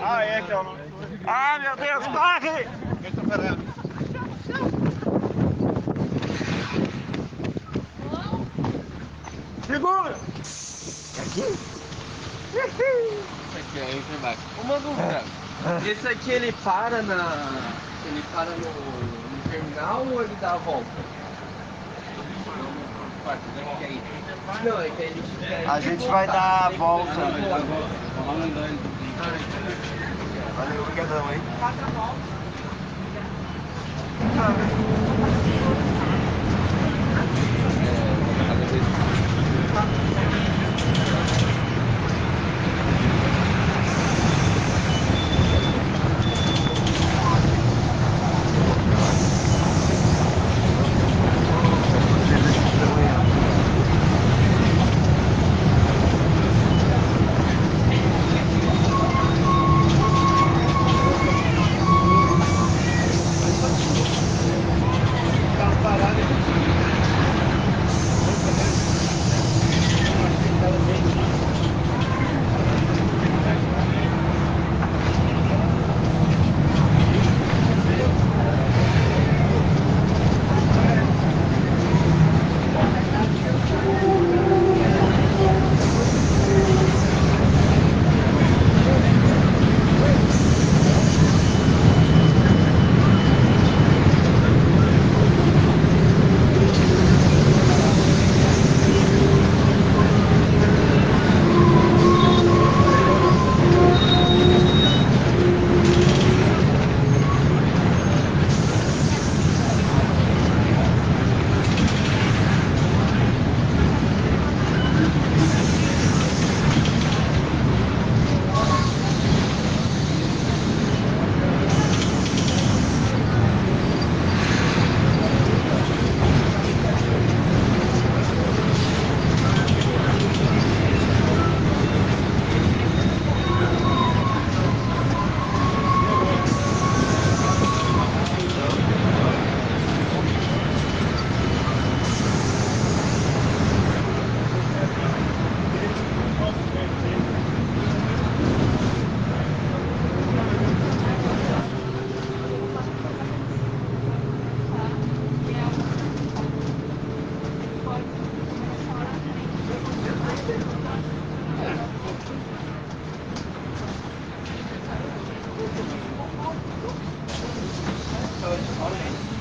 Ah, é, que eu não... Ah, meu Deus, corre! Segura! Aqui? Aqui é entra embaixo. Uma dúvida. Esse aqui ele para na. Ele para no, no terminal ou ele dá a volta? A gente vai dar a volta. Valeu, obrigadão, hein? Quatro voltas. Thank you.